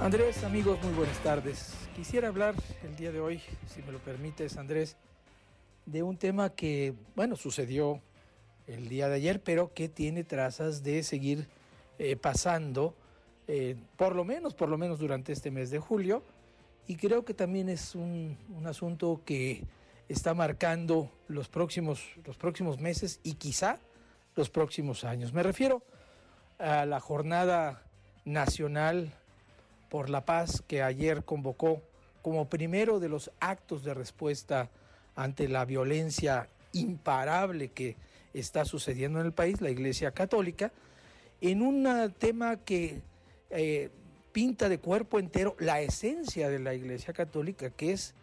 Andrés, amigos, muy buenas tardes. Quisiera hablar el día de hoy, si me lo permites, Andrés, de un tema que, bueno, sucedió el día de ayer, pero que tiene trazas de seguir eh, pasando, eh, por lo menos, por lo menos durante este mes de julio, y creo que también es un, un asunto que está marcando los próximos, los próximos meses y quizá los próximos años. Me refiero a la jornada nacional por la paz que ayer convocó como primero de los actos de respuesta ante la violencia imparable que está sucediendo en el país, la Iglesia Católica, en un tema que eh, pinta de cuerpo entero la esencia de la Iglesia Católica, que es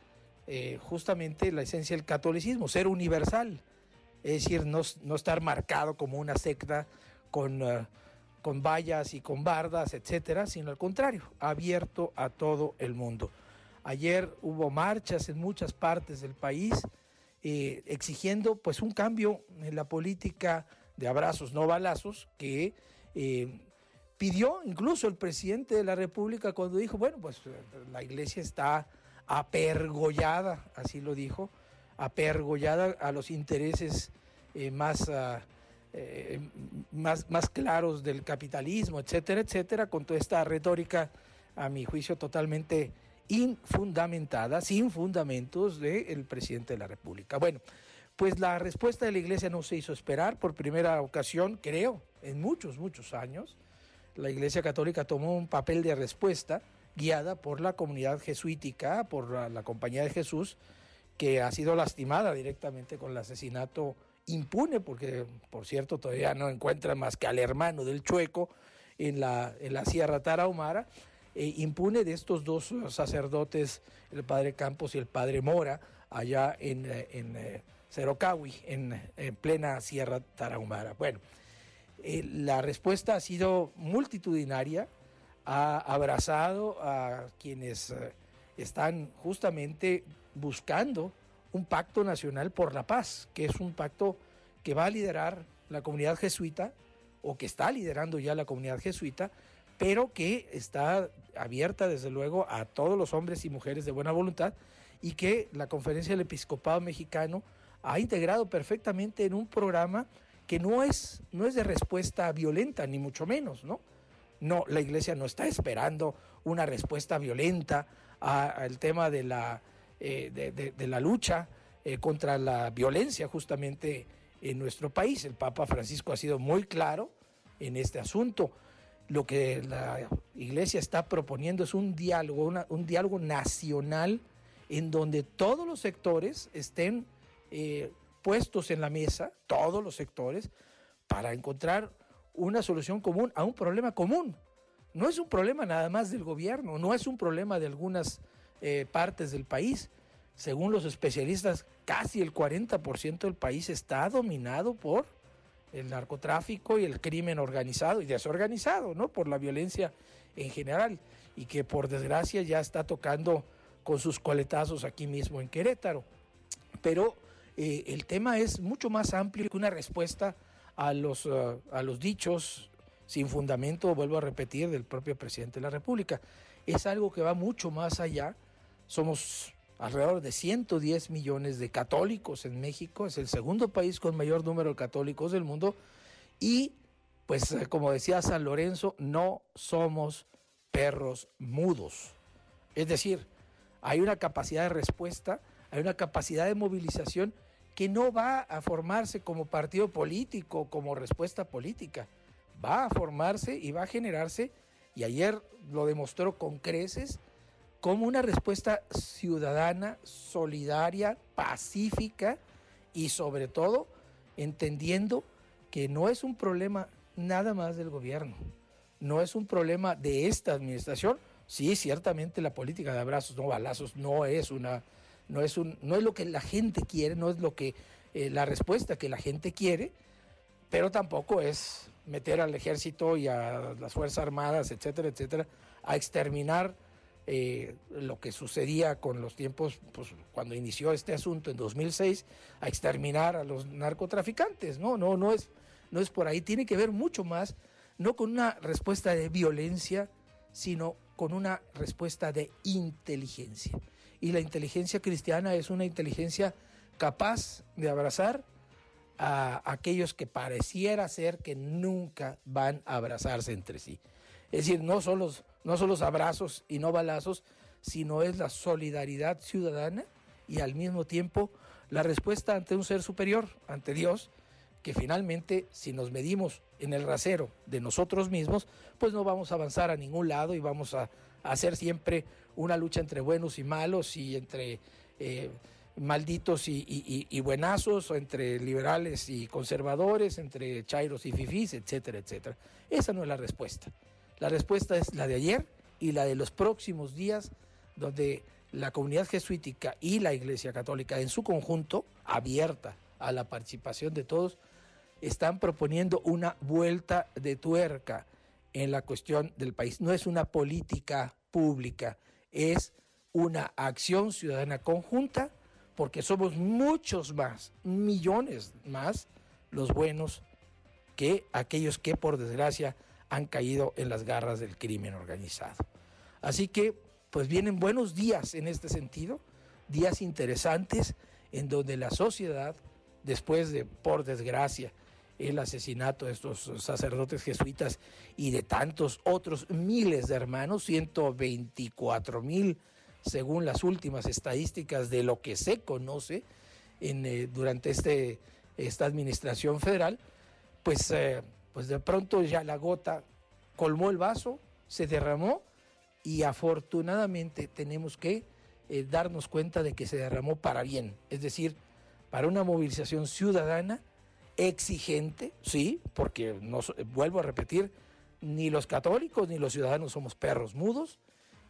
eh, justamente la esencia del catolicismo, ser universal, es decir, no, estar marcado como una secta con... Uh, con vallas y con bardas, etcétera, sino al contrario, abierto a todo el mundo. Ayer hubo marchas en muchas partes del país eh, exigiendo pues un cambio en la política de abrazos no balazos que eh, pidió incluso el presidente de la República cuando dijo, bueno, pues la iglesia está apergollada, así lo dijo, apergollada a los intereses eh, más... Uh, eh, más, más claros del capitalismo, etcétera, etcétera, con toda esta retórica, a mi juicio, totalmente infundamentada, sin fundamentos del presidente de la República. Bueno, pues la respuesta de la Iglesia no se hizo esperar por primera ocasión, creo, en muchos, muchos años. La Iglesia Católica tomó un papel de respuesta guiada por la comunidad jesuítica, por la Compañía de Jesús, que ha sido lastimada directamente con el asesinato impune, porque por cierto todavía no encuentra más que al hermano del chueco en la, en la Sierra Tarahumara, eh, impune de estos dos sacerdotes, el padre Campos y el padre Mora, allá en, eh, en eh, Cerocahui, en, en, plena Sierra Tarahumara. Bueno, la respuesta ha sido multitudinaria, ha abrazado a quienes están justamente buscando un pacto nacional por la paz, que es un pacto que va a liderar la comunidad jesuita o que está liderando ya la comunidad jesuita, pero que está abierta desde luego a todos los hombres y mujeres de buena voluntad y que la Conferencia del Episcopado Mexicano ha integrado perfectamente en un programa que no es, no es de respuesta violenta, ni mucho menos, ¿no? No, la iglesia no está esperando una respuesta violenta al tema de la eh, de, la lucha eh, contra la violencia justamente en nuestro país. El Papa Francisco ha sido muy claro en este asunto. Lo que la Iglesia está proponiendo es un diálogo, un diálogo nacional en donde todos los sectores estén eh, puestos en la mesa, todos los sectores, para encontrar una solución común a un problema común. No es un problema nada más del gobierno, no es un problema de algunas eh, partes del país. Según los especialistas, casi el 40% del país está dominado por el narcotráfico y el crimen organizado y desorganizado, ¿no? Por la violencia en general y que por desgracia ya está tocando con sus coletazos aquí mismo en Querétaro. Pero eh, el tema es mucho más amplio que una respuesta a los, uh, a los dichos sin fundamento, vuelvo a repetir, del propio presidente de la República. Es algo que va mucho más allá somos alrededor de 110 millones de católicos en México, es el segundo país con mayor número de católicos del mundo. Y pues eh, como decía San Lorenzo, no somos perros mudos. Es decir, hay una capacidad de respuesta, hay una capacidad de movilización que no va a formarse como partido político, como respuesta política, va a formarse y va a generarse, y ayer lo demostró con creces, como una respuesta ciudadana, solidaria, pacífica y sobre todo entendiendo que no es un problema nada más del gobierno, no es un problema de esta administración. Sí, ciertamente la política de abrazos, no balazos, no es una, no es un, no es lo que la gente quiere, no es lo que eh, la respuesta que la gente quiere, pero tampoco es meter al ejército y a las fuerzas armadas, etcétera, etcétera, a exterminar eh, lo que sucedía con los tiempos, pues, cuando inició este asunto en 2006, a exterminar a los narcotraficantes. No, no, no es, no es por ahí. Tiene que ver mucho más, no con una respuesta de violencia, sino con una respuesta de inteligencia. Y la inteligencia cristiana es una inteligencia capaz de abrazar a aquellos que pareciera ser que nunca van a abrazarse entre sí. Es decir, no son los, no son los abrazos y no balazos, sino es la solidaridad ciudadana y al mismo tiempo la respuesta ante un ser superior, ante Dios, que finalmente si nos medimos en el rasero de nosotros mismos, pues no vamos a avanzar a ningún lado y vamos a, hacer siempre una lucha entre buenos y malos y entre eh, malditos y, buenazos, o entre liberales y conservadores, entre chairos y fifís, etcétera, etcétera. Esa no es la respuesta. La respuesta es la de ayer y la de los próximos días, donde la comunidad jesuítica y la Iglesia Católica en su conjunto, abierta a la participación de todos, están proponiendo una vuelta de tuerca en la cuestión del país. No es una política pública, es una acción ciudadana conjunta porque somos muchos más, millones más, los buenos que aquellos que por desgracia han caído en las garras del crimen organizado. Así que, pues vienen buenos días en este sentido, días interesantes en donde la sociedad, después de, por desgracia, el asesinato de estos sacerdotes jesuitas y de tantos otros miles de hermanos, 124 mil según las últimas estadísticas de lo que se conoce en, eh, durante este, esta administración federal, pues, eh, pues de pronto ya la gota colmó el vaso, se derramó y afortunadamente tenemos que eh, darnos cuenta de que se derramó para bien, es decir, para una movilización ciudadana exigente, sí, porque no, vuelvo a repetir, ni los católicos ni los ciudadanos somos perros mudos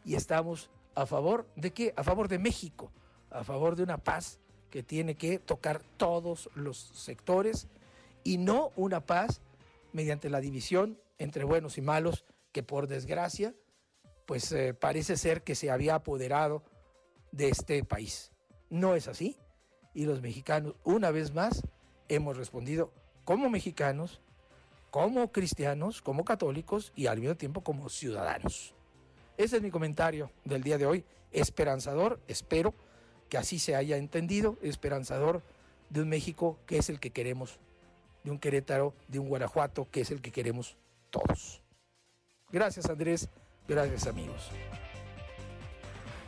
y estamos a favor de qué? A favor de México, a favor de una paz que tiene que tocar todos los sectores y no una paz mediante la división entre buenos y malos que por desgracia pues eh, parece ser que se había apoderado de este país. No es así y los mexicanos una vez más hemos respondido como mexicanos, como cristianos, como católicos y al mismo tiempo como ciudadanos. Ese es mi comentario del día de hoy. Esperanzador, espero que así se haya entendido, esperanzador de un México que es el que queremos, de un Querétaro, de un Guanajuato que es el que queremos todos. Gracias Andrés, gracias amigos.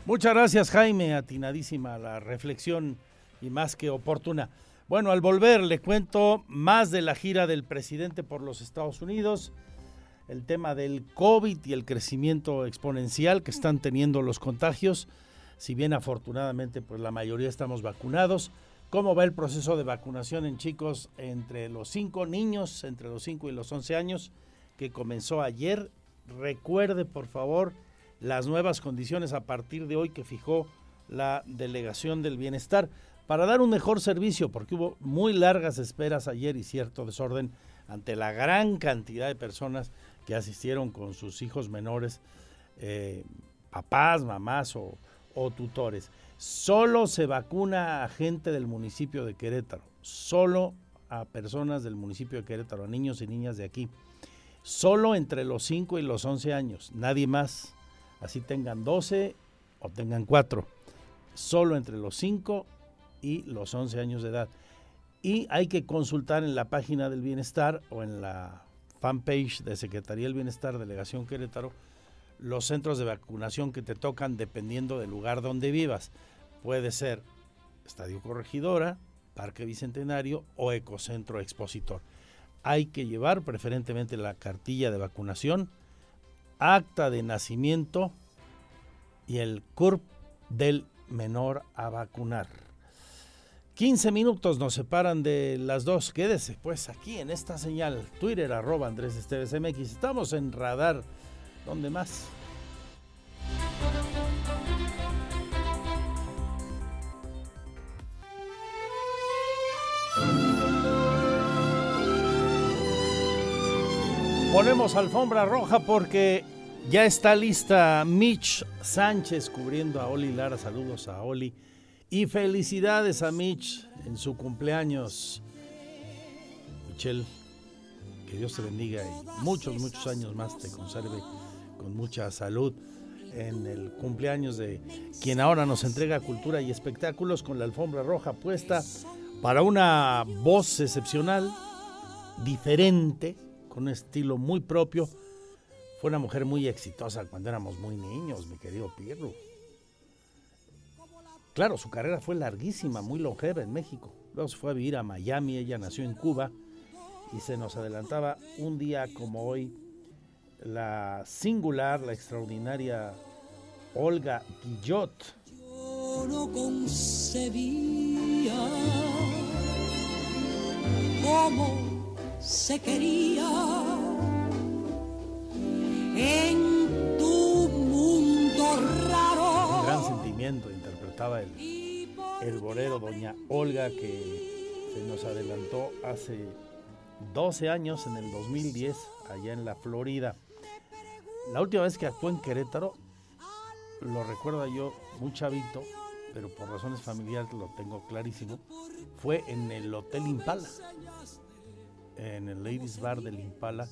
Muchas gracias Jaime, atinadísima la reflexión y más que oportuna. Bueno, al volver le cuento más de la gira del presidente por los Estados Unidos el tema del COVID y el crecimiento exponencial que están teniendo los contagios. Si bien afortunadamente pues la mayoría estamos vacunados, ¿cómo va el proceso de vacunación en chicos entre los 5 niños, entre los 5 y los 11 años, que comenzó ayer? Recuerde por favor las nuevas condiciones a partir de hoy que fijó la Delegación del Bienestar para dar un mejor servicio, porque hubo muy largas esperas ayer y cierto desorden ante la gran cantidad de personas que asistieron con sus hijos menores, eh, papás, mamás o, tutores. Solo se vacuna a gente del municipio de Querétaro, solo a personas del municipio de Querétaro, a niños y niñas de aquí. Solo entre los 5 y los 11 años, nadie más. Así tengan 12 o tengan 4. Solo entre los 5 y los 11 años de edad. Y hay que consultar en la página del bienestar o en la fanpage de Secretaría del Bienestar, Delegación Querétaro, los centros de vacunación que te tocan dependiendo del lugar donde vivas. Puede ser Estadio Corregidora, Parque Bicentenario o Ecocentro Expositor. Hay que llevar preferentemente la cartilla de vacunación, acta de nacimiento y el CURP del menor a vacunar. 15 minutos nos separan de las dos. Quédese pues aquí en esta señal. Twitter arroba Andrés Esteves MX. Estamos en radar. ¿Dónde más? Ponemos alfombra roja porque ya está lista Mitch Sánchez cubriendo a Oli Lara. Saludos a Oli y felicidades a Mitch en su cumpleaños. Michelle, que Dios te bendiga y muchos, muchos años más te conserve con mucha salud en el cumpleaños de quien ahora nos entrega cultura y espectáculos con la alfombra roja puesta para una voz excepcional, diferente, con un estilo muy propio. Fue una mujer muy exitosa cuando éramos muy niños, mi querido Pirro. Claro, su carrera fue larguísima, muy longeva en México. Luego se fue a vivir a Miami, ella nació en Cuba y se nos adelantaba un día como hoy la singular, la extraordinaria Olga Guillot. Yo no concebía cómo se quería en tu mundo raro. Un gran sentimiento interpretaba el, el bolero Doña Olga que se nos adelantó hace 12 años, en el 2010, allá en la Florida. La última vez que actuó en Querétaro, lo recuerdo yo muy chavito, pero por razones familiares lo tengo clarísimo, fue en el Hotel Impala, en el Ladies Bar del Impala,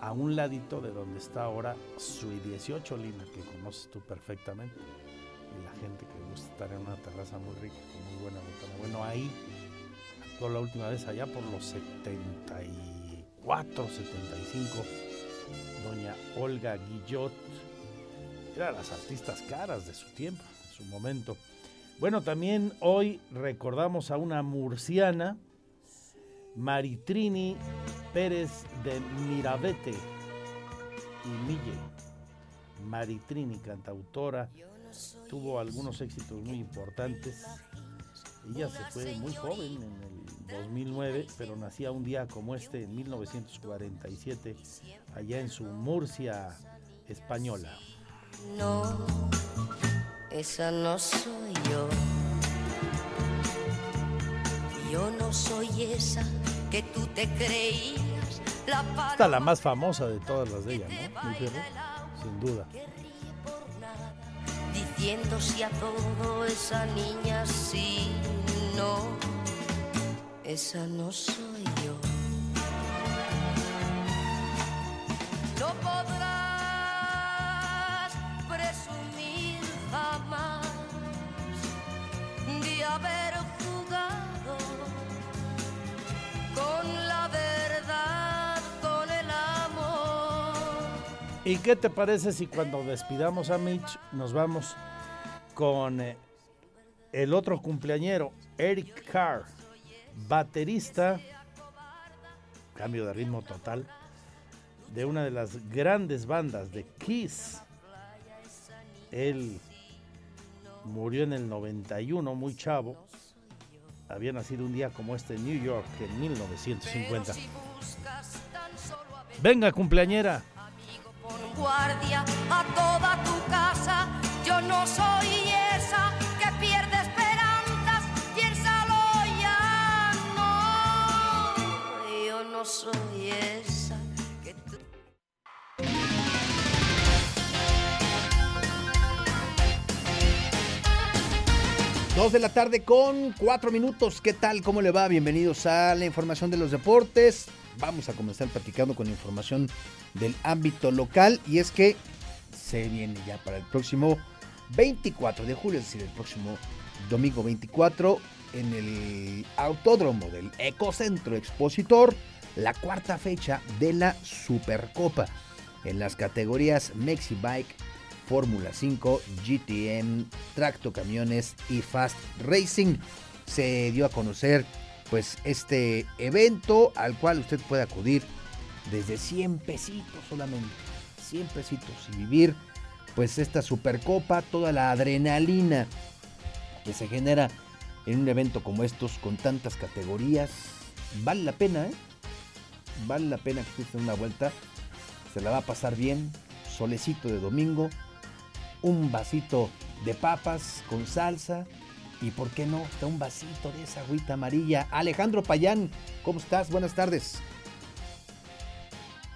a un ladito de donde está ahora Sui 18 Lina, que conoces tú perfectamente, y la gente que gusta estar en una terraza muy rica, con muy buena botana. Bueno, ahí actuó la última vez allá por los 74, 75, doña Olga Guillot, era las artistas caras de su tiempo, de su momento. Bueno, también hoy recordamos a una murciana, Maritrini Pérez de Mirabete y Mille. Maritrini, cantautora, tuvo algunos éxitos muy importantes. Ella se fue muy joven en el 2009, pero nacía un día como este en 1947, allá en su Murcia española. No, esa no soy yo. Yo no soy esa que tú te creías. La Esta la más famosa de todas las de ella, ¿no? Sin duda. Si a todo esa niña sí, no, esa no soy yo. ¿Y qué te parece si cuando despidamos a Mitch nos vamos con eh, el otro cumpleañero, Eric Carr, baterista, cambio de ritmo total, de una de las grandes bandas de Kiss. Él murió en el 91, muy chavo. Había nacido un día como este en New York en 1950. Venga, cumpleañera. Pon guardia a toda tu casa. Yo no soy esa que pierde esperanzas. Piénsalo ya, no. Yo no soy esa que tú. Dos de la tarde con cuatro minutos. ¿Qué tal? ¿Cómo le va? Bienvenidos a la información de los deportes. Vamos a comenzar platicando con información del ámbito local. Y es que se viene ya para el próximo 24 de julio, es decir, el próximo domingo 24, en el autódromo del Ecocentro Expositor, la cuarta fecha de la Supercopa en las categorías Mexi Bike, Fórmula 5, GTM, Tracto Camiones y Fast Racing. Se dio a conocer pues este evento al cual usted puede acudir desde 100 pesitos solamente, 100 pesitos y vivir pues esta supercopa, toda la adrenalina que se genera en un evento como estos con tantas categorías. Vale la pena, ¿eh? Vale la pena que usted una vuelta. Se la va a pasar bien. Solecito de domingo. Un vasito de papas con salsa. Y por qué no, está un vasito de esa agüita amarilla. Alejandro Payán, ¿cómo estás? Buenas tardes.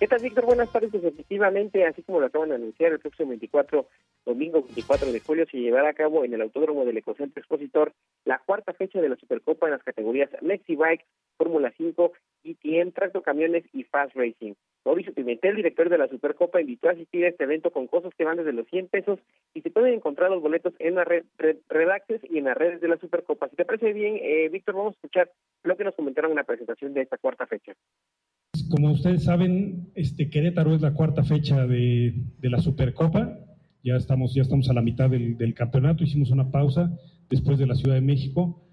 ¿Qué tal, Víctor? Buenas tardes. Pues, efectivamente, así como lo acaban de anunciar, el próximo 24, domingo 24 de julio, se llevará a cabo en el Autódromo del Ecocentro Expositor la cuarta fecha de la Supercopa en las categorías Mexi Bike, Fórmula 5, GTM, Tracto Camiones y Fast Racing. Mauricio Pimentel, director de la Supercopa, invitó a asistir a este evento con cosas que van desde los 100 pesos y se pueden encontrar los boletos en la red, red y en las redes de la Supercopa. Si te parece bien, eh, Víctor, vamos a escuchar lo que nos comentaron en la presentación de esta cuarta fecha. Como ustedes saben, este Querétaro es la cuarta fecha de, de la Supercopa. Ya estamos, ya estamos a la mitad del, del campeonato. Hicimos una pausa después de la Ciudad de México.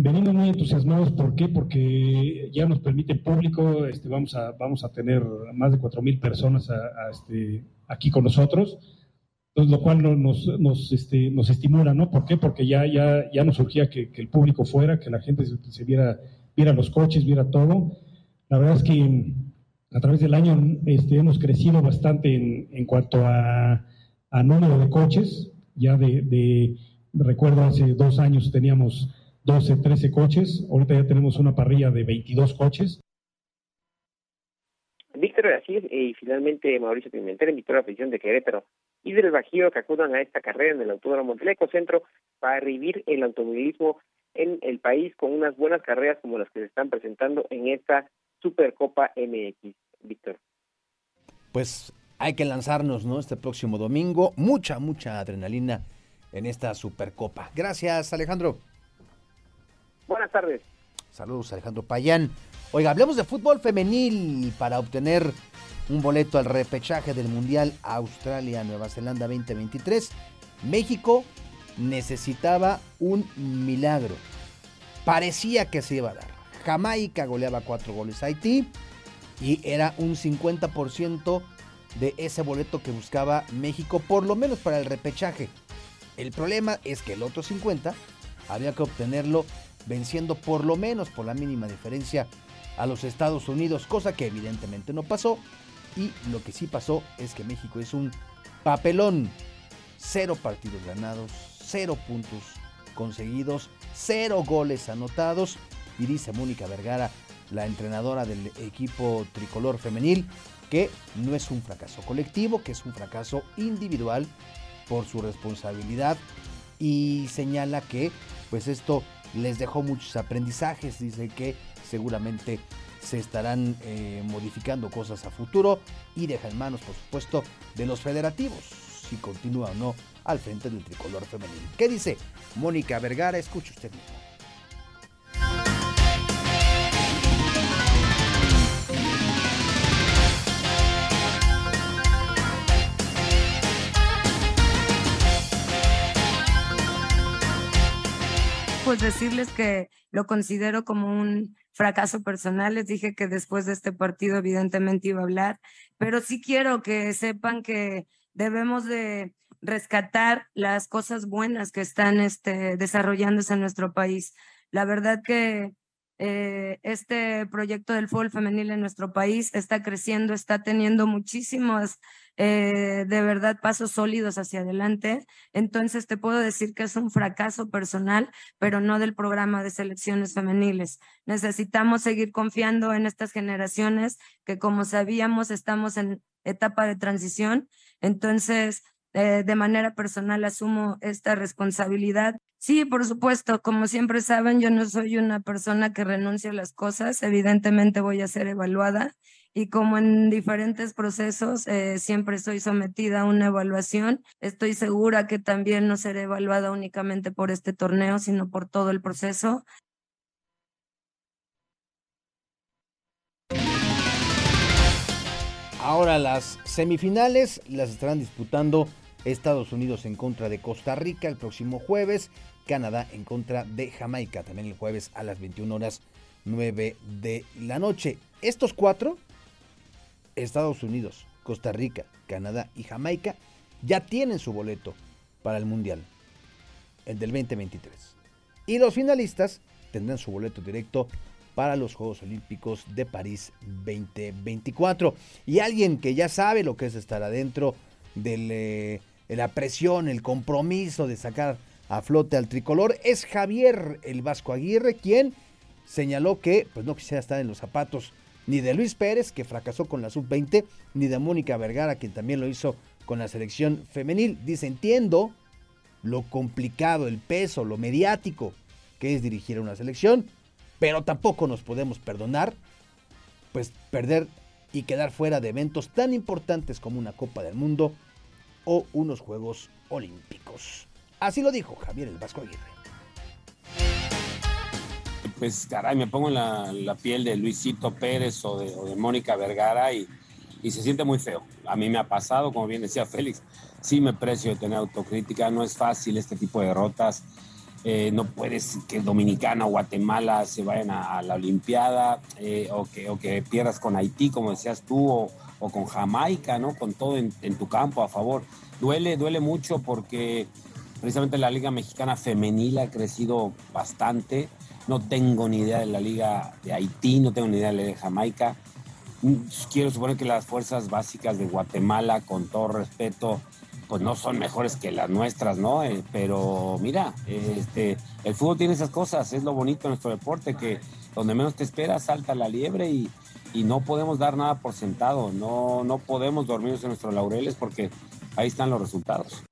Venimos muy entusiasmados, ¿por qué? Porque ya nos permite el público, este, vamos, a, vamos a tener más de 4.000 personas a, a este, aquí con nosotros, entonces, lo cual nos, nos, este, nos estimula, ¿no? ¿Por qué? Porque ya, ya, ya nos surgía que, que el público fuera, que la gente se, se, viera, viera los coches, viera todo. La verdad es que a través del año este, hemos crecido bastante en, en cuanto a, a, número de coches, ya de, de, recuerdo hace dos años teníamos 12, 13 coches. Ahorita ya tenemos una parrilla de 22 coches. Víctor, así es, y finalmente Mauricio Pimentel invitó a la afición de Querétaro y del Bajío que acudan a esta carrera en el Autódromo del Ecocentro para revivir el automovilismo en el país con unas buenas carreras como las que se están presentando en esta Supercopa MX. Víctor. Pues hay que lanzarnos, ¿no? Este próximo domingo. Mucha, mucha adrenalina en esta Supercopa. Gracias, Alejandro. Buenas tardes. Saludos, Alejandro Payán. Oiga, hablemos de fútbol femenil para obtener un boleto al repechaje del Mundial Australia-Nueva Zelanda 2023. México necesitaba un milagro. Parecía que se iba a dar. Jamaica goleaba cuatro goles a Haití y era un 50% de ese boleto que buscaba México, por lo menos para el repechaje. El problema es que el otro 50 había que obtenerlo venciendo por lo menos por la mínima diferencia a los Estados Unidos, cosa que evidentemente no pasó. Y lo que sí pasó es que México es un papelón. Cero partidos ganados, cero puntos conseguidos, cero goles anotados. Y dice Mónica Vergara, la entrenadora del equipo tricolor femenil, que no es un fracaso colectivo, que es un fracaso individual por su responsabilidad. Y señala que pues esto les dejó muchos aprendizajes, dice que seguramente se estarán eh, modificando cosas a futuro y deja en manos, por supuesto, de los federativos, si continúa o no al frente del tricolor femenino. ¿Qué dice Mónica Vergara? Escuche usted mismo. Pues decirles que lo considero como un fracaso personal. Les dije que después de este partido evidentemente iba a hablar, pero sí quiero que sepan que debemos de rescatar las cosas buenas que están este, desarrollándose en nuestro país. La verdad que eh, este proyecto del fútbol femenil en nuestro país está creciendo, está teniendo muchísimos, eh, de verdad, pasos sólidos hacia adelante. Entonces, te puedo decir que es un fracaso personal, pero no del programa de selecciones femeniles. Necesitamos seguir confiando en estas generaciones que, como sabíamos, estamos en etapa de transición. Entonces, eh, de manera personal asumo esta responsabilidad. Sí, por supuesto, como siempre saben, yo no soy una persona que renuncia a las cosas, evidentemente voy a ser evaluada y como en diferentes procesos eh, siempre soy sometida a una evaluación, estoy segura que también no seré evaluada únicamente por este torneo, sino por todo el proceso. Ahora las semifinales las estarán disputando Estados Unidos en contra de Costa Rica el próximo jueves, Canadá en contra de Jamaica también el jueves a las 21 horas 9 de la noche. Estos cuatro, Estados Unidos, Costa Rica, Canadá y Jamaica, ya tienen su boleto para el Mundial, el del 2023. Y los finalistas tendrán su boleto directo para los Juegos Olímpicos de París 2024. Y alguien que ya sabe lo que es estar adentro eh, de la presión, el compromiso de sacar a flote al tricolor es Javier el Vasco Aguirre, quien señaló que pues, no quisiera estar en los zapatos ni de Luis Pérez, que fracasó con la sub-20, ni de Mónica Vergara, quien también lo hizo con la selección femenil. Dice, entiendo lo complicado, el peso, lo mediático que es dirigir a una selección, pero tampoco nos podemos perdonar, pues perder y quedar fuera de eventos tan importantes como una Copa del Mundo o unos Juegos Olímpicos. Así lo dijo Javier El Vasco Aguirre. Pues caray, me pongo en la, piel de Luisito Pérez o de, Mónica Vergara y, se siente muy feo. A mí me ha pasado, como bien decía Félix, sí me precio tener autocrítica, no es fácil este tipo de derrotas. Eh, no puedes que Dominicana o Guatemala se vayan a, la Olimpiada eh, o, que, pierdas con Haití, como decías tú, o, o con Jamaica, ¿no? Con todo en, en, tu campo a favor. Duele, duele mucho porque precisamente la Liga Mexicana Femenil ha crecido bastante. No tengo ni idea de la Liga de Haití, no tengo ni idea de la Liga de Jamaica. Mm, Quiero suponer que las fuerzas básicas de Guatemala, con todo respeto, pues no son mejores que las nuestras, ¿no? Eh, pero mira, este, el fútbol tiene esas cosas, es lo bonito de nuestro deporte, que donde menos te esperas salta la liebre y, y no podemos dar nada por sentado, no, no podemos dormirnos en nuestros laureles porque ahí están los resultados.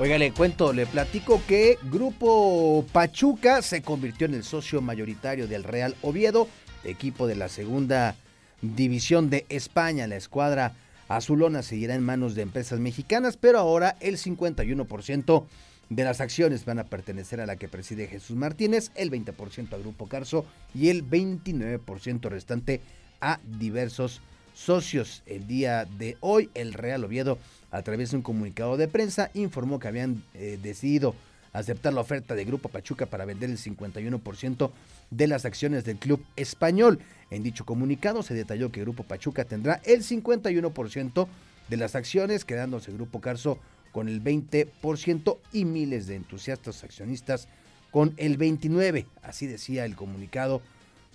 Oiga, le cuento, le platico que Grupo Pachuca se convirtió en el socio mayoritario del Real Oviedo, equipo de la segunda división de España. La escuadra azulona seguirá en manos de empresas mexicanas, pero ahora el 51% de las acciones van a pertenecer a la que preside Jesús Martínez, el 20% a Grupo Carso y el 29% restante a diversos socios. El día de hoy, el Real Oviedo, a través de un comunicado de prensa, informó que habían eh, decidido aceptar la oferta de Grupo Pachuca para vender el 51% de las acciones del club español. En dicho comunicado se detalló que Grupo Pachuca tendrá el 51% de las acciones, quedándose Grupo Carso con el 20% y miles de entusiastas accionistas con el 29%. Así decía el comunicado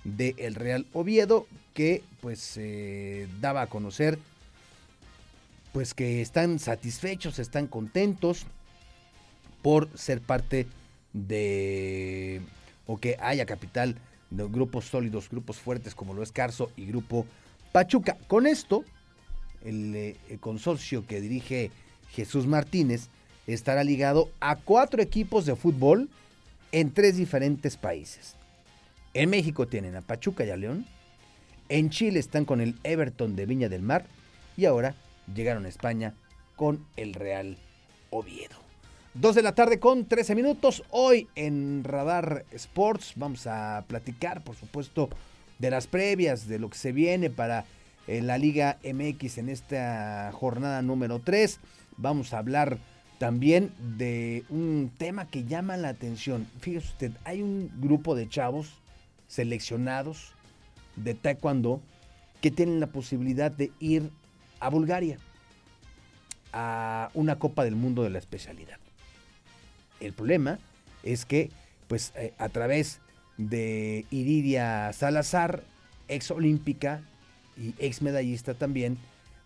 del el Real Oviedo que pues eh, daba a conocer pues que están satisfechos, están contentos por ser parte de o que haya capital de grupos sólidos, grupos fuertes como lo es Carso y Grupo Pachuca. Con esto, el, eh, el consorcio que dirige Jesús Martínez estará ligado a cuatro equipos de fútbol en tres diferentes países. En México tienen a Pachuca y a León. En Chile están con el Everton de Viña del Mar. Y ahora llegaron a España con el Real Oviedo. Dos de la tarde con 13 minutos. Hoy en Radar Sports vamos a platicar, por supuesto, de las previas, de lo que se viene para eh, la Liga MX en esta jornada número 3. Vamos a hablar también de un tema que llama la atención. Fíjese usted, hay un grupo de chavos seleccionados de Taekwondo que tienen la posibilidad de ir a Bulgaria a una Copa del Mundo de la especialidad. El problema es que, pues, eh, a través de Iridia Salazar, ex olímpica y ex medallista también,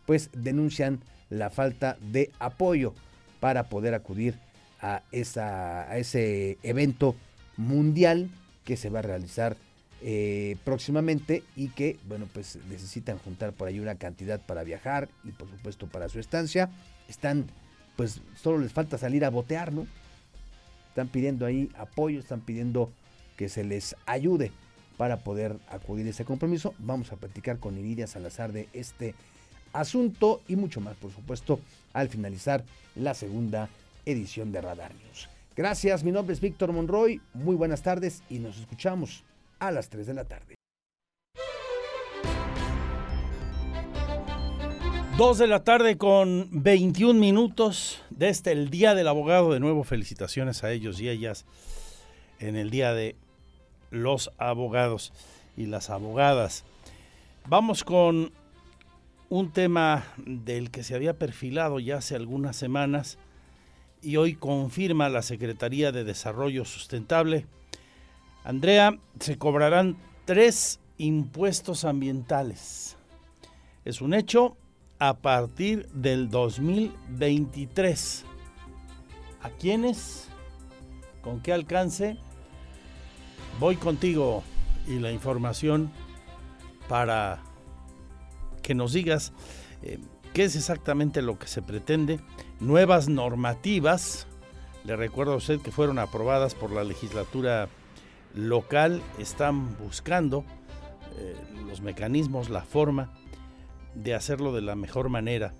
pues denuncian la falta de apoyo para poder acudir a, esa, a ese evento mundial que se va a realizar eh, próximamente y que, bueno, pues necesitan juntar por ahí una cantidad para viajar y por supuesto para su estancia. Están, pues solo les falta salir a botear, ¿no? Están pidiendo ahí apoyo, están pidiendo que se les ayude para poder acudir a ese compromiso. Vamos a platicar con Iridia Salazar de este asunto y mucho más, por supuesto, al finalizar la segunda edición de Radar News. Gracias, mi nombre es Víctor Monroy, muy buenas tardes y nos escuchamos a las 3 de la tarde. 2 de la tarde con 21 minutos desde este, el Día del Abogado. De nuevo, felicitaciones a ellos y ellas en el Día de los Abogados y las Abogadas. Vamos con un tema del que se había perfilado ya hace algunas semanas y hoy confirma la Secretaría de Desarrollo Sustentable. Andrea, se cobrarán tres impuestos ambientales. Es un hecho a partir del 2023. ¿A quiénes? ¿Con qué alcance? Voy contigo y la información para que nos digas eh, qué es exactamente lo que se pretende. Nuevas normativas, le recuerdo a usted que fueron aprobadas por la legislatura local están buscando eh, los mecanismos, la forma de hacerlo de la mejor manera,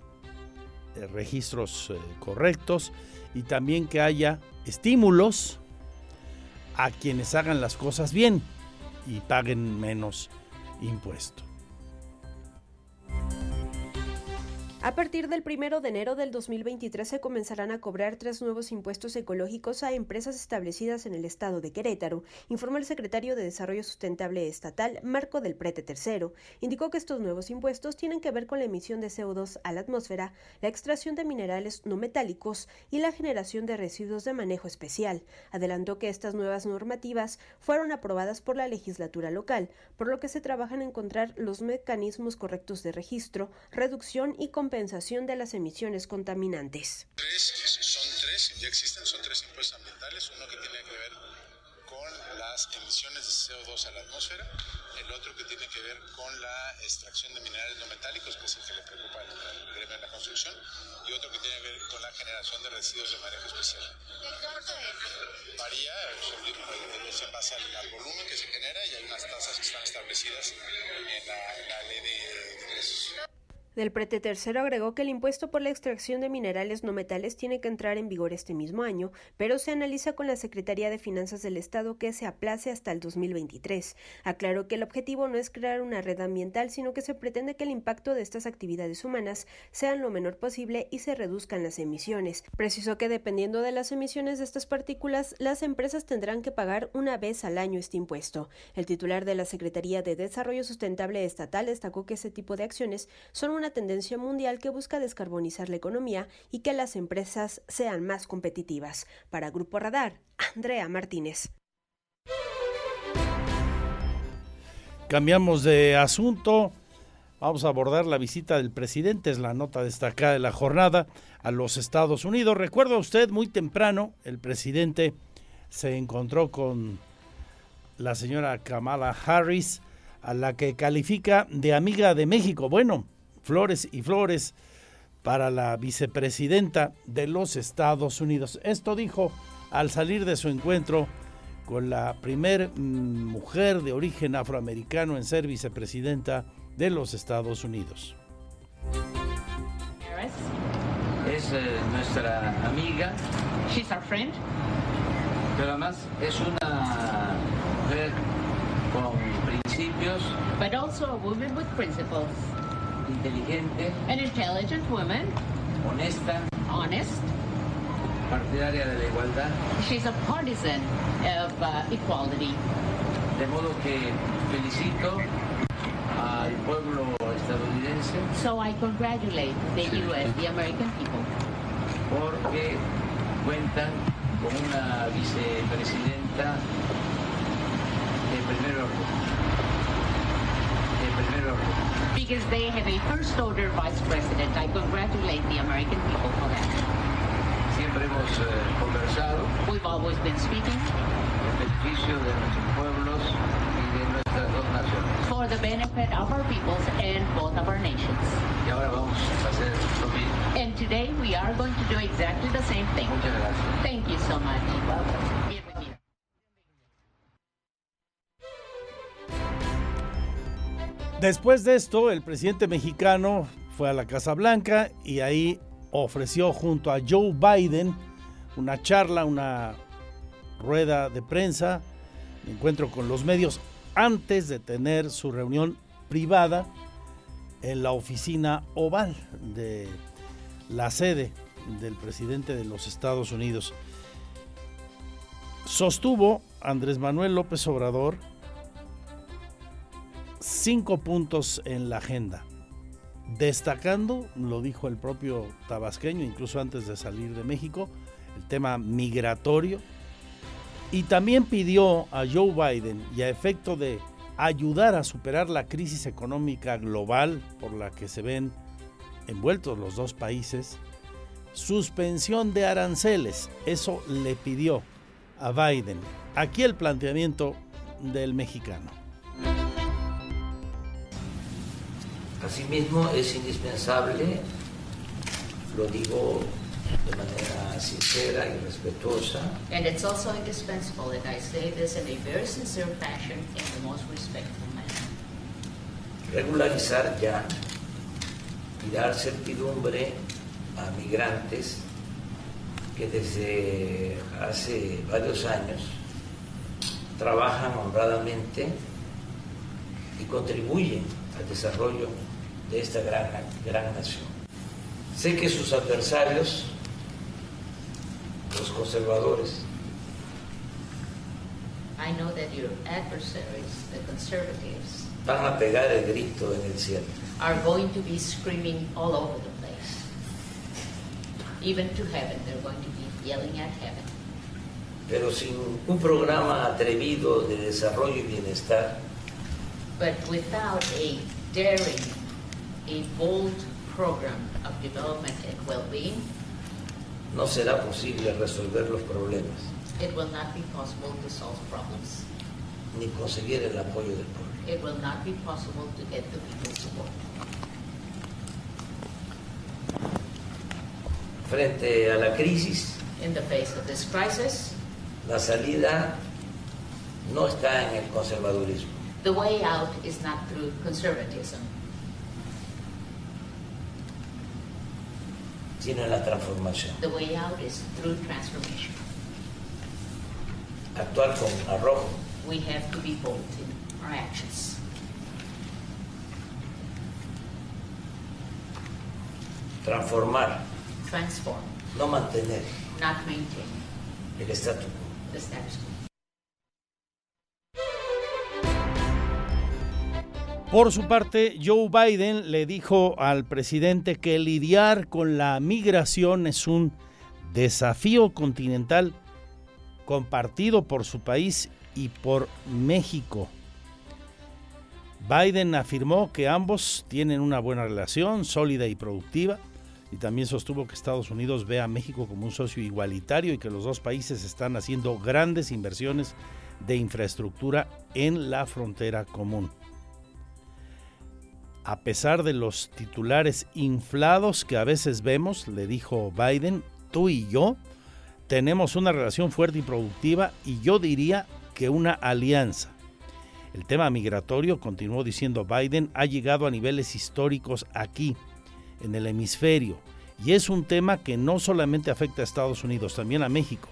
eh, registros eh, correctos y también que haya estímulos a quienes hagan las cosas bien y paguen menos impuesto. A partir del 1 de enero del 2023 se comenzarán a cobrar tres nuevos impuestos ecológicos a empresas establecidas en el estado de Querétaro, informó el secretario de Desarrollo Sustentable Estatal, Marco del Prete III. Indicó que estos nuevos impuestos tienen que ver con la emisión de CO2 a la atmósfera, la extracción de minerales no metálicos y la generación de residuos de manejo especial. Adelantó que estas nuevas normativas fueron aprobadas por la legislatura local, por lo que se trabaja en encontrar los mecanismos correctos de registro, reducción y compensación de las emisiones contaminantes. Tres, son tres, ya existen, son tres impuestos ambientales, uno que tiene que ver con las emisiones de CO2 a la atmósfera, el otro que tiene que ver con la extracción de minerales no metálicos, que es el que le preocupa al, gremio de la construcción, y otro que tiene que ver con la generación de residuos de manejo especial. Varía, es en base al, al, volumen que se genera y hay unas tasas que están establecidas en la, en la ley de ingresos. Del prete tercero agregó que el impuesto por la extracción de minerales no metales tiene que entrar en vigor este mismo año, pero se analiza con la Secretaría de Finanzas del Estado que se aplace hasta el 2023. Aclaró que el objetivo no es crear una red ambiental, sino que se pretende que el impacto de estas actividades humanas sean lo menor posible y se reduzcan las emisiones. Precisó que dependiendo de las emisiones de estas partículas, las empresas tendrán que pagar una vez al año este impuesto. El titular de la Secretaría de Desarrollo Sustentable Estatal destacó que ese tipo de acciones son una tendencia mundial que busca descarbonizar la economía y que las empresas sean más competitivas. Para Grupo Radar, Andrea Martínez. Cambiamos de asunto. Vamos a abordar la visita del presidente, es la nota destacada de la jornada a los Estados Unidos. Recuerda usted, muy temprano, el presidente se encontró con la señora Kamala Harris, a la que califica de amiga de México. Bueno, flores y flores para la vicepresidenta de los Estados Unidos. Esto dijo al salir de su encuentro con la primer mujer de origen afroamericano en ser vicepresidenta de los Estados Unidos. Es eh, nuestra amiga. She's our friend. Pero además es una mujer con principios. But also a woman with principles. Inteligente. An intelligent woman. Honesta. Honest. Partidaria de la igualdad. She's a partisan of uh, equality. De modo que felicito al pueblo estadounidense. So I congratulate the. U.S., the American people, porque cuentan con una vicepresidenta de primer orden. Because they have a first-order vice president. I congratulate the American people for that. Siempre hemos eh, conversado We've always been speaking en beneficio de nuestros pueblos y de nuestras dos naciones. for the benefit of our peoples and both of our nations. Y ahora vamos a hacer lo mismo. And today we are going to do exactly the same thing. Muchas gracias. Thank you so much. Después de esto, el presidente mexicano fue a la Casa Blanca y ahí ofreció junto a Joe Biden una charla, una rueda de prensa, un encuentro con los medios antes de tener su reunión privada en la oficina oval de la sede del presidente de los Estados Unidos. Sostuvo Andrés Manuel López Obrador cinco puntos en la agenda. Destacando, lo dijo el propio tabasqueño, incluso antes de salir de México, el tema migratorio. Y también pidió a Joe Biden, y a efecto de ayudar a superar la crisis económica global por la que se ven envueltos los dos países, suspensión de aranceles. Eso le pidió a Biden. Aquí el planteamiento del mexicano. Asimismo, es indispensable, lo digo de manera sincera y respetuosa. And it's also indispensable that I say this in a very sincere fashion in the most respectful manner. Regularizar ya y dar certidumbre a migrantes que desde hace varios años trabajan honradamente y contribuyen al desarrollo de esta gran, gran nación. Sé que sus adversarios, los conservadores, I know that your adversaries, the conservatives, van a pegar el grito en el cielo. are going to be screaming all over the place. Even to heaven, they're going to be yelling at heaven. Pero sin un programa atrevido de desarrollo y bienestar, But without a daring, a bold program of development and well-being, no será posible resolver los problemas it will not be possible to solve problems. ni conseguir el apoyo del pueblo. It will not be possible to get the people's support. Frente a la crisis, In the face of this crisis, la salida no está en el conservadurismo, the way out is not through conservatism, en la transformación. the way out is through transformation. Actuar con arrojo, We have to be bold in our actions. transformar, Transform, no mantener not maintain el statu quo. the status quo. Por su parte, Joe Biden le dijo al presidente que lidiar con la migración es un desafío continental compartido por su país y por México. Biden afirmó que ambos tienen una buena relación, sólida y productiva, y también sostuvo que Estados Unidos ve a México como un socio igualitario y que los dos países están haciendo grandes inversiones de infraestructura en la frontera común. A pesar de los titulares inflados que a veces vemos, le dijo Biden, tú y yo tenemos una relación fuerte y productiva y yo diría que una alianza. El tema migratorio, continuó diciendo Biden, ha llegado a niveles históricos aquí, en el hemisferio, y es un tema que no solamente afecta a Estados Unidos, también a México,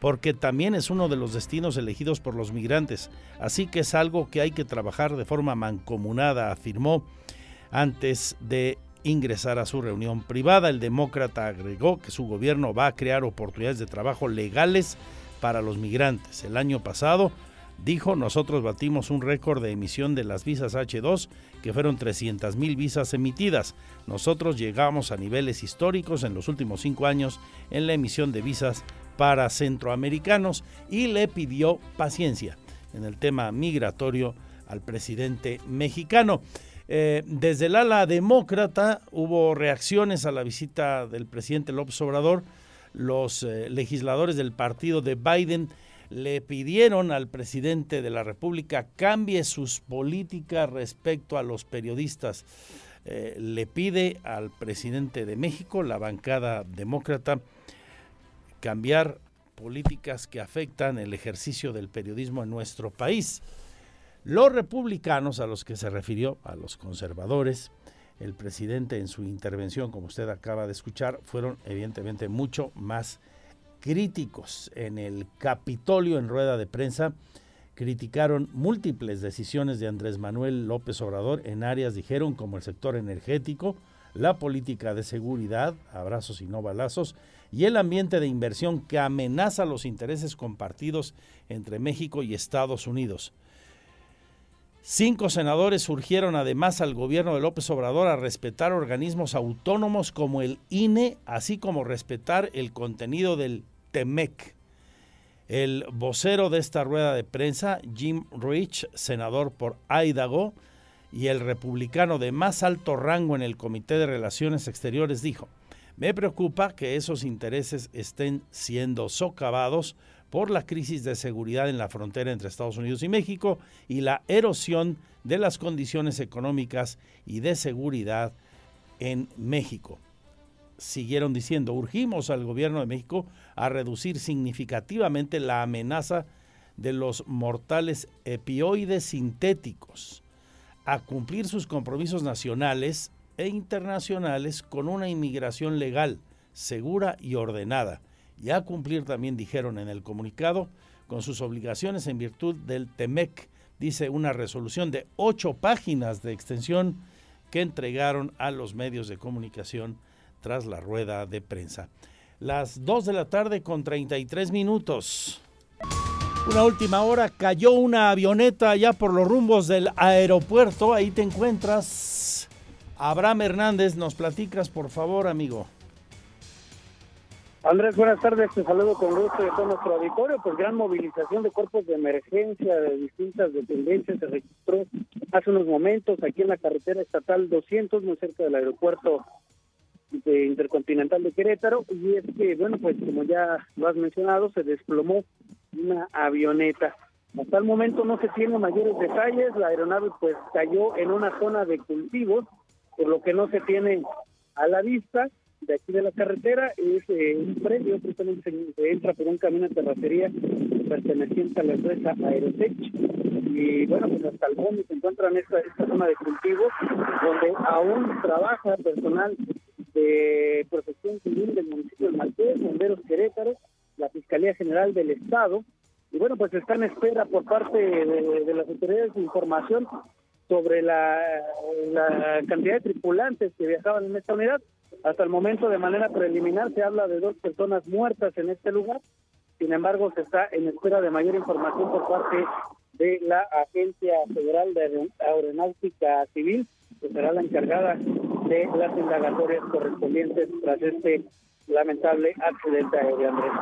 porque también es uno de los destinos elegidos por los migrantes, así que es algo que hay que trabajar de forma mancomunada, afirmó antes de ingresar a su reunión privada. El demócrata agregó que su gobierno va a crear oportunidades de trabajo legales para los migrantes. El año pasado, dijo, nosotros batimos un récord de emisión de las visas H2, que fueron 300 mil visas emitidas. Nosotros llegamos a niveles históricos en los últimos cinco años en la emisión de visas para centroamericanos y le pidió paciencia en el tema migratorio al presidente mexicano. Eh, desde el ala demócrata hubo reacciones a la visita del presidente López Obrador. Los eh, legisladores del partido de Biden le pidieron al presidente de la República cambie sus políticas respecto a los periodistas. Eh, le pide al presidente de México, la bancada demócrata, cambiar políticas que afectan el ejercicio del periodismo en nuestro país. Los republicanos a los que se refirió, a los conservadores, el presidente en su intervención, como usted acaba de escuchar, fueron evidentemente mucho más críticos. En el Capitolio, en rueda de prensa, criticaron múltiples decisiones de Andrés Manuel López Obrador en áreas, dijeron, como el sector energético, la política de seguridad, abrazos y no balazos, y el ambiente de inversión que amenaza los intereses compartidos entre México y Estados Unidos. Cinco senadores urgieron además al gobierno de López Obrador a respetar organismos autónomos como el INE, así como respetar el contenido del TEMEC. El vocero de esta rueda de prensa, Jim Rich, senador por Idaho, y el republicano de más alto rango en el Comité de Relaciones Exteriores, dijo, me preocupa que esos intereses estén siendo socavados por la crisis de seguridad en la frontera entre Estados Unidos y México y la erosión de las condiciones económicas y de seguridad en México. siguieron diciendo, urgimos al gobierno de México a reducir significativamente la amenaza de los mortales epioides sintéticos, a cumplir sus compromisos nacionales e internacionales con una inmigración legal, segura y ordenada, y a cumplir también, dijeron en el comunicado, con sus obligaciones en virtud del TEMEC, dice una resolución de ocho páginas de extensión que entregaron a los medios de comunicación tras la rueda de prensa. Las 2 de la tarde con 33 minutos. Una última hora, cayó una avioneta ya por los rumbos del aeropuerto. Ahí te encuentras. Abraham Hernández, nos platicas, por favor, amigo. Andrés, buenas tardes. Te saludo con gusto de todo nuestro auditorio. Pues gran movilización de cuerpos de emergencia de distintas dependencias se registró hace unos momentos aquí en la carretera estatal 200, muy cerca del aeropuerto Intercontinental de Querétaro. Y es que, bueno, pues como ya lo has mencionado, se desplomó una avioneta. Hasta el momento no se tiene mayores detalles. La aeronave pues cayó en una zona de cultivos, por lo que no se tiene a la vista de aquí de la carretera es eh, un predio, precisamente se, entra por un camino de terracería perteneciente a la empresa Aerotech. Y bueno, pues hasta el momento se encuentra en esta, esta zona de cultivos, donde aún trabaja personal de protección civil del municipio de Maltés, Bomberos Querétaro, la Fiscalía General del Estado. Y bueno, pues está en espera por parte de, de las autoridades de información sobre la, cantidad de tripulantes que viajaban en esta unidad. Hasta el momento, de manera preliminar, se habla de dos personas muertas en este lugar. Sin embargo, se está en espera de mayor información por parte de la Agencia Federal de Aeronáutica Civil, que será la encargada de las indagatorias correspondientes tras este lamentable accidente aéreo, Andrés.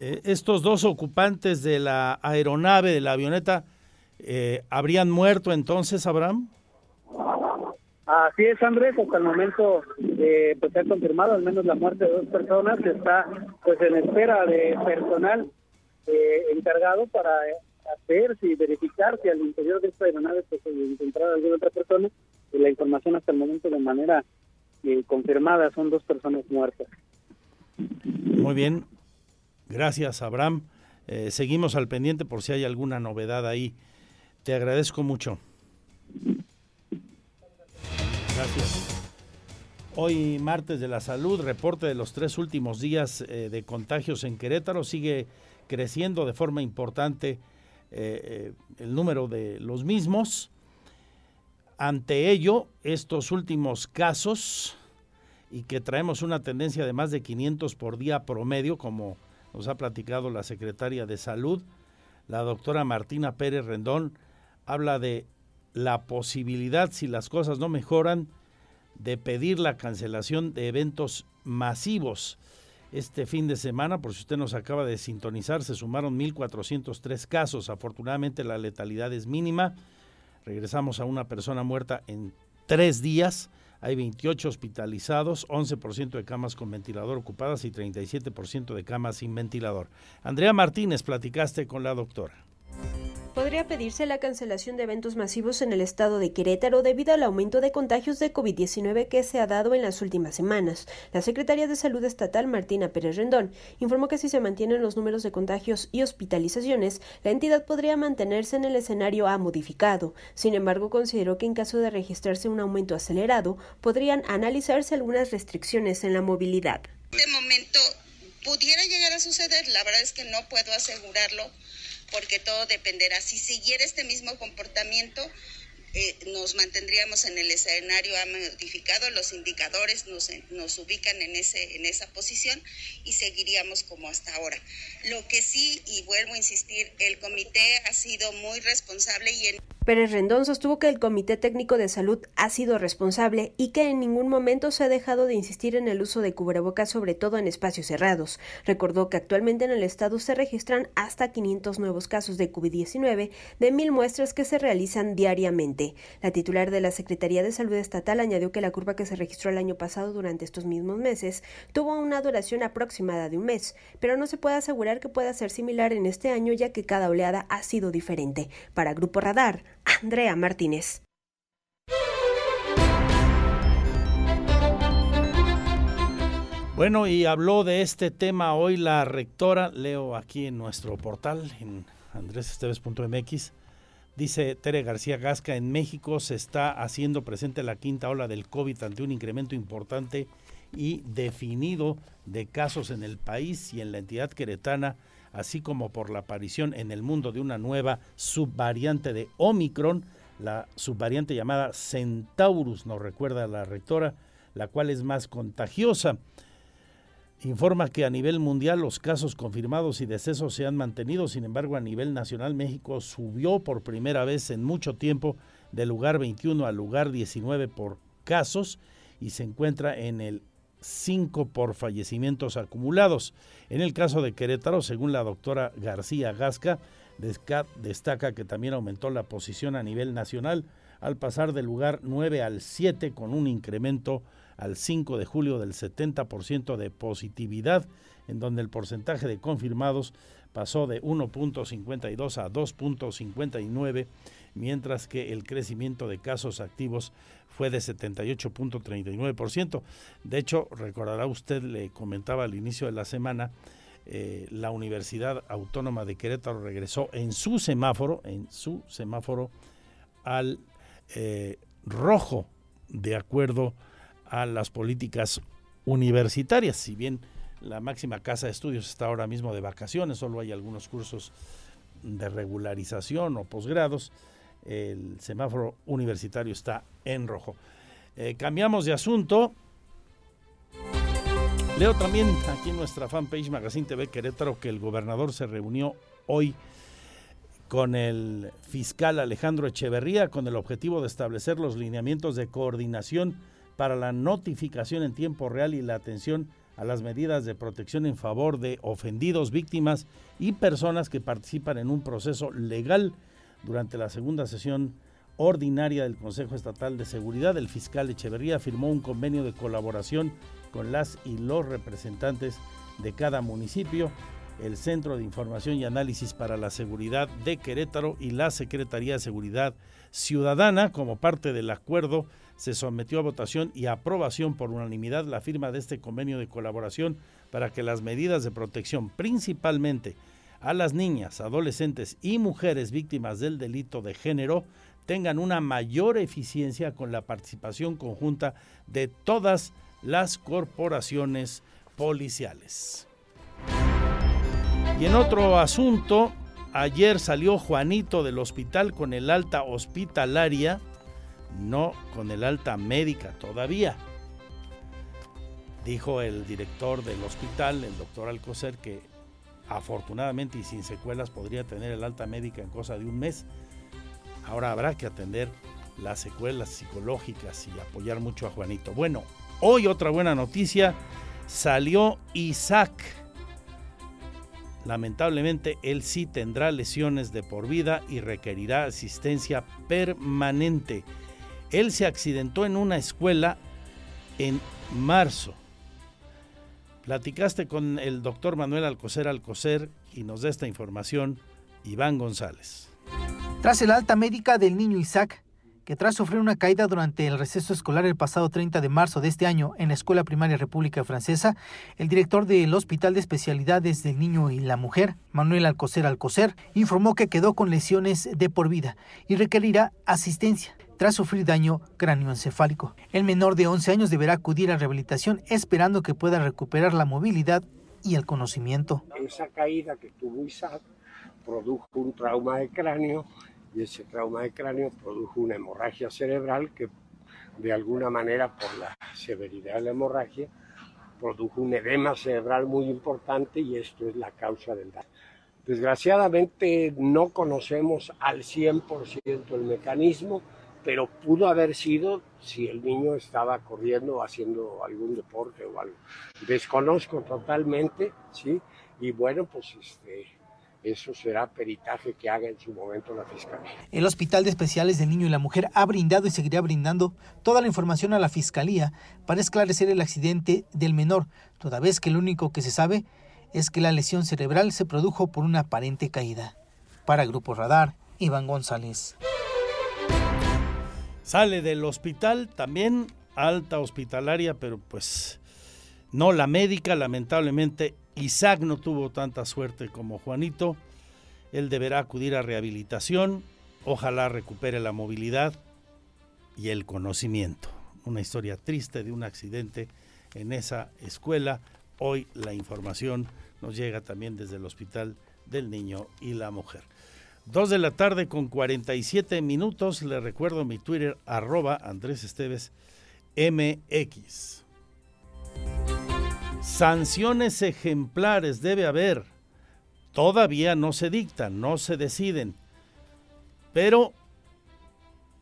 Eh, estos dos ocupantes de la aeronave, de la avioneta, eh, ¿habrían muerto entonces, Abraham? Así es, Andrés. Hasta el momento, eh, pues se ha confirmado al menos la muerte de dos personas. Está, pues, en espera de personal eh, encargado para hacer y verificar si al interior de esta aeronave pues, se encontrara alguna otra persona. Y la información hasta el momento de manera eh, confirmada son dos personas muertas. Muy bien. Gracias, Abraham. Eh, seguimos al pendiente por si hay alguna novedad ahí. Te agradezco mucho. Gracias. Hoy, martes de la salud, reporte de los tres últimos días eh, de contagios en Querétaro. Sigue creciendo de forma importante eh, eh, el número de los mismos. Ante ello, estos últimos casos, y que traemos una tendencia de más de 500 por día promedio, como nos ha platicado la secretaria de Salud, la doctora Martina Pérez Rendón, habla de la posibilidad, si las cosas no mejoran, de pedir la cancelación de eventos masivos. Este fin de semana, por si usted nos acaba de sintonizar, se sumaron 1.403 casos. Afortunadamente la letalidad es mínima. Regresamos a una persona muerta en tres días. Hay 28 hospitalizados, 11% de camas con ventilador ocupadas y 37% de camas sin ventilador. Andrea Martínez, platicaste con la doctora podría pedirse la cancelación de eventos masivos en el estado de Querétaro debido al aumento de contagios de COVID-19 que se ha dado en las últimas semanas. La secretaria de Salud Estatal, Martina Pérez Rendón, informó que si se mantienen los números de contagios y hospitalizaciones, la entidad podría mantenerse en el escenario A modificado. Sin embargo, consideró que en caso de registrarse un aumento acelerado, podrían analizarse algunas restricciones en la movilidad. De momento pudiera llegar a suceder, la verdad es que no puedo asegurarlo porque todo dependerá. Si siguiera este mismo comportamiento, eh, nos mantendríamos en el escenario A modificado, los indicadores nos, nos ubican en, ese, en esa posición y seguiríamos como hasta ahora. Lo que sí, y vuelvo a insistir, el comité ha sido muy responsable y en... Pérez Rendón sostuvo que el Comité Técnico de Salud ha sido responsable y que en ningún momento se ha dejado de insistir en el uso de cubrebocas, sobre todo en espacios cerrados. Recordó que actualmente en el estado se registran hasta 500 nuevos casos de COVID-19 de mil muestras que se realizan diariamente. La titular de la Secretaría de Salud Estatal añadió que la curva que se registró el año pasado durante estos mismos meses tuvo una duración aproximada de un mes, pero no se puede asegurar que pueda ser similar en este año ya que cada oleada ha sido diferente. Para Grupo Radar, Andrea Martínez. Bueno, y habló de este tema hoy la rectora, leo aquí en nuestro portal, en andresesteves.mx, dice Tere García Gasca, en México se está haciendo presente la quinta ola del COVID ante un incremento importante y definido de casos en el país y en la entidad queretana, así como por la aparición en el mundo de una nueva subvariante de Omicron, la subvariante llamada Centaurus, nos recuerda la rectora, la cual es más contagiosa. Informa que a nivel mundial los casos confirmados y decesos se han mantenido, sin embargo a nivel nacional México subió por primera vez en mucho tiempo del lugar 21 al lugar 19 por casos y se encuentra en el 5 por fallecimientos acumulados. En el caso de Querétaro, según la doctora García Gasca, destaca que también aumentó la posición a nivel nacional al pasar del lugar 9 al 7 con un incremento al 5 de julio del 70% de positividad, en donde el porcentaje de confirmados pasó de 1.52 a 2.59, mientras que el crecimiento de casos activos fue de 78.39%. De hecho, recordará usted, le comentaba al inicio de la semana, eh, la Universidad Autónoma de Querétaro regresó en su semáforo, en su semáforo al eh, rojo, de acuerdo a las políticas universitarias. Si bien la máxima casa de estudios está ahora mismo de vacaciones, solo hay algunos cursos de regularización o posgrados, el semáforo universitario está en rojo. Eh, cambiamos de asunto. Leo también aquí en nuestra fanpage Magazine TV Querétaro que el gobernador se reunió hoy con el fiscal Alejandro Echeverría con el objetivo de establecer los lineamientos de coordinación para la notificación en tiempo real y la atención a las medidas de protección en favor de ofendidos, víctimas y personas que participan en un proceso legal. Durante la segunda sesión ordinaria del Consejo Estatal de Seguridad, el fiscal Echeverría firmó un convenio de colaboración con las y los representantes de cada municipio, el Centro de Información y Análisis para la Seguridad de Querétaro y la Secretaría de Seguridad Ciudadana. Como parte del acuerdo se sometió a votación y aprobación por unanimidad la firma de este convenio de colaboración para que las medidas de protección, principalmente a las niñas, adolescentes y mujeres víctimas del delito de género, tengan una mayor eficiencia con la participación conjunta de todas las corporaciones policiales. Y en otro asunto, ayer salió Juanito del hospital con el alta hospitalaria no con el alta médica todavía. Dijo el director del hospital, el doctor Alcocer, que afortunadamente y sin secuelas podría tener el alta médica en cosa de un mes. Ahora habrá que atender las secuelas psicológicas y apoyar mucho a Juanito. Bueno, hoy otra buena noticia, salió Isaac. Lamentablemente él sí tendrá lesiones de por vida y requerirá asistencia permanente. Él se accidentó en una escuela en marzo. Platicaste con el doctor Manuel Alcocer Alcocer y nos da esta información Iván González. Tras el alta médica del niño Isaac, que tras sufrir una caída durante el receso escolar el pasado 30 de marzo de este año en la Escuela Primaria República Francesa, el director del Hospital de Especialidades del Niño y la Mujer, Manuel Alcocer Alcocer, informó que quedó con lesiones de por vida y requerirá asistencia tras sufrir daño cráneoencefálico. El menor de 11 años deberá acudir a rehabilitación esperando que pueda recuperar la movilidad y el conocimiento. Esa caída que tuvo Isaac produjo un trauma de cráneo y ese trauma de cráneo produjo una hemorragia cerebral que de alguna manera por la severidad de la hemorragia produjo un edema cerebral muy importante y esto es la causa del daño. Desgraciadamente no conocemos al 100% el mecanismo, pero pudo haber sido si el niño estaba corriendo haciendo algún deporte o algo. Desconozco totalmente, ¿sí? Y bueno, pues este, eso será peritaje que haga en su momento la Fiscalía. El Hospital de Especiales del Niño y la Mujer ha brindado y seguirá brindando toda la información a la Fiscalía para esclarecer el accidente del menor, toda vez que lo único que se sabe es que la lesión cerebral se produjo por una aparente caída. Para Grupo Radar, Iván González. Sale del hospital también, alta hospitalaria, pero pues no la médica, lamentablemente Isaac no tuvo tanta suerte como Juanito. Él deberá acudir a rehabilitación, ojalá recupere la movilidad y el conocimiento. Una historia triste de un accidente en esa escuela. Hoy la información nos llega también desde el Hospital del Niño y la Mujer. Dos de la tarde con 47 minutos. Le recuerdo mi Twitter, arroba Andrés Esteves MX. Sanciones ejemplares debe haber. Todavía no se dictan, no se deciden. Pero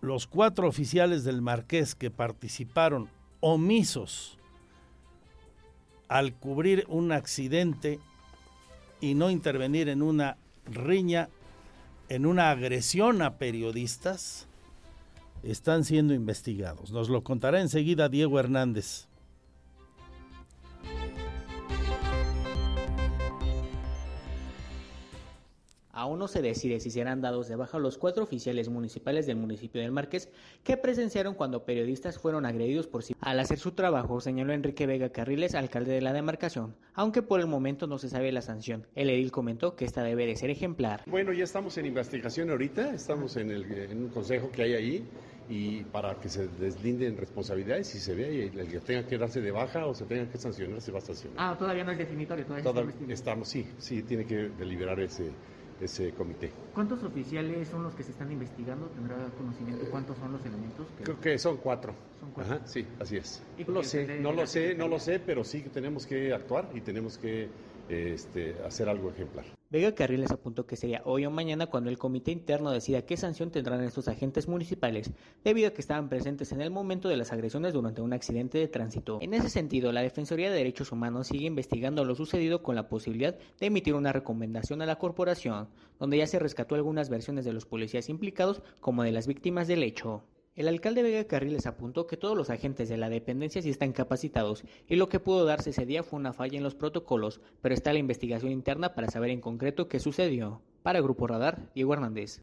los cuatro oficiales del Marqués que participaron omisos al cubrir un accidente y no intervenir en una riña, en una agresión a periodistas, están siendo investigados. Nos lo contará enseguida Diego Hernández. Aún no se decide si serán dados de baja los cuatro oficiales municipales del municipio del Marqués que presenciaron cuando periodistas fueron agredidos por sí. Al hacer su trabajo, señaló Enrique Vega Carriles, alcalde de la demarcación, aunque por el momento no se sabe la sanción. El edil comentó que esta debe de ser ejemplar. Bueno, ya estamos en investigación ahorita, estamos en, el, en un consejo que hay ahí y para que se deslinden responsabilidades y se vea y el que tenga que darse de baja o se tenga que sancionar se va a sancionar. Ah, todavía no es definitorio, todavía Toda, estamos, sí, sí, tiene que deliberar ese ese comité. ¿Cuántos oficiales son los que se están investigando? ¿Tendrá conocimiento cuántos son los elementos? Que... Creo que son cuatro. Son cuatro. Ajá, sí, así es. No lo sé, no lo sé, no lo sé, pero sí que tenemos que actuar y tenemos que este, hacer algo ejemplar. Vega Carriles apuntó que sería hoy o mañana cuando el comité interno decida qué sanción tendrán estos agentes municipales, debido a que estaban presentes en el momento de las agresiones durante un accidente de tránsito. En ese sentido, la Defensoría de Derechos Humanos sigue investigando lo sucedido con la posibilidad de emitir una recomendación a la corporación, donde ya se rescató algunas versiones de los policías implicados como de las víctimas del hecho. El alcalde Vega Carriles apuntó que todos los agentes de la dependencia sí están capacitados y lo que pudo darse ese día fue una falla en los protocolos, pero está la investigación interna para saber en concreto qué sucedió. Para Grupo Radar, Diego Hernández.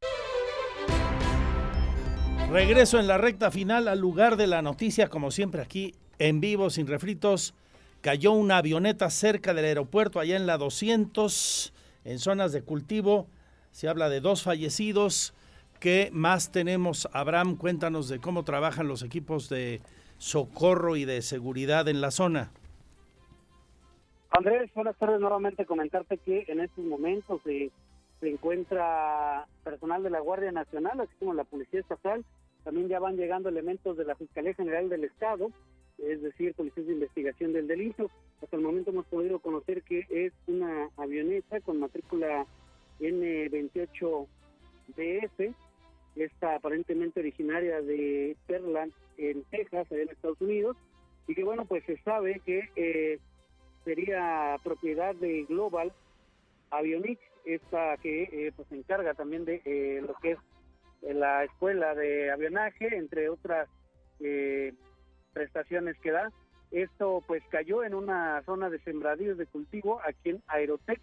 Regreso en la recta final al lugar de la noticia, como siempre aquí en vivo, sin refritos. Cayó una avioneta cerca del aeropuerto, allá en la 200, en zonas de cultivo. Se habla de dos fallecidos. ¿Qué más tenemos? Abraham, cuéntanos de cómo trabajan los equipos de socorro y de seguridad en la zona. Andrés, buenas tardes. Nuevamente comentarte que en estos momentos se, encuentra personal de la Guardia Nacional, así como la Policía Estatal. También ya van llegando elementos de la Fiscalía General del Estado, es decir, Policías de Investigación del Delito. Hasta el momento hemos podido conocer que es una avioneta con matrícula N28DF esta aparentemente originaria de Perland en Texas, en Estados Unidos, y que bueno, pues se sabe que eh, sería propiedad de Global Avionics, esta que eh, pues se encarga también de eh, lo que es la escuela de avionaje, entre otras prestaciones que da. Esto pues cayó en una zona de sembradíos de cultivo aquí en Aerotech,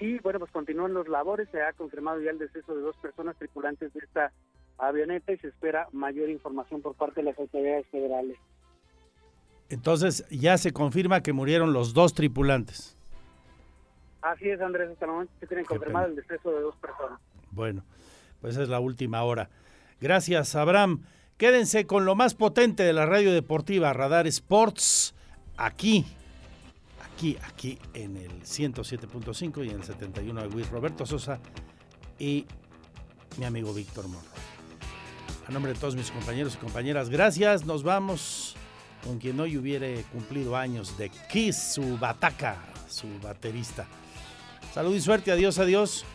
y bueno, pues continúan los labores, se ha confirmado ya el deceso de dos personas tripulantes de esta avioneta y se espera mayor información por parte de las autoridades federales. Entonces ya se confirma que murieron los dos tripulantes. Así es, Andrés, hasta el momento se tiene confirmado el deceso de dos personas. Bueno, pues es la última hora. Gracias, Abraham. Quédense con lo más potente de la radio deportiva, Radar Sports, aquí aquí, aquí en el 107.5 y en el 71 de Luis Roberto Sosa y mi amigo Víctor Morro. A nombre de todos mis compañeros y compañeras, gracias. Nos vamos con quien hoy hubiere cumplido años de Kiss, su bataca, su baterista. Salud y suerte, adiós, adiós.